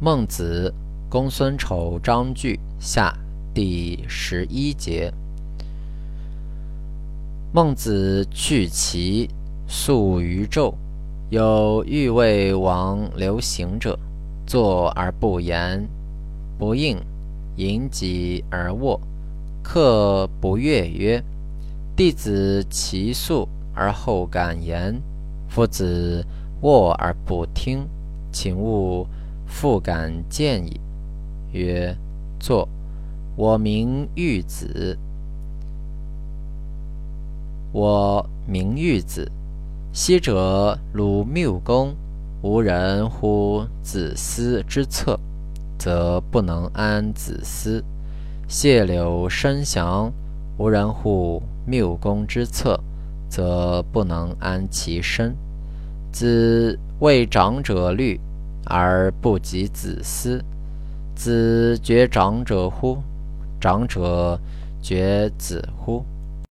孟子，公孙丑章句下第十一节。孟子去齐，宿于纣。有欲为王流行者，坐而不言，不应，饮己而卧。客不悦曰：“弟子其宿而后敢言，夫子卧而不听，请勿。”复敢见矣。曰：坐。我名玉子。我名玉子。昔者鲁缪公，无人乎子思之侧，则不能安子思；谢柳生祥，无人乎缪公之侧，则不能安其身。子为长者虑。而不及子思，子觉长者乎？长者觉子乎？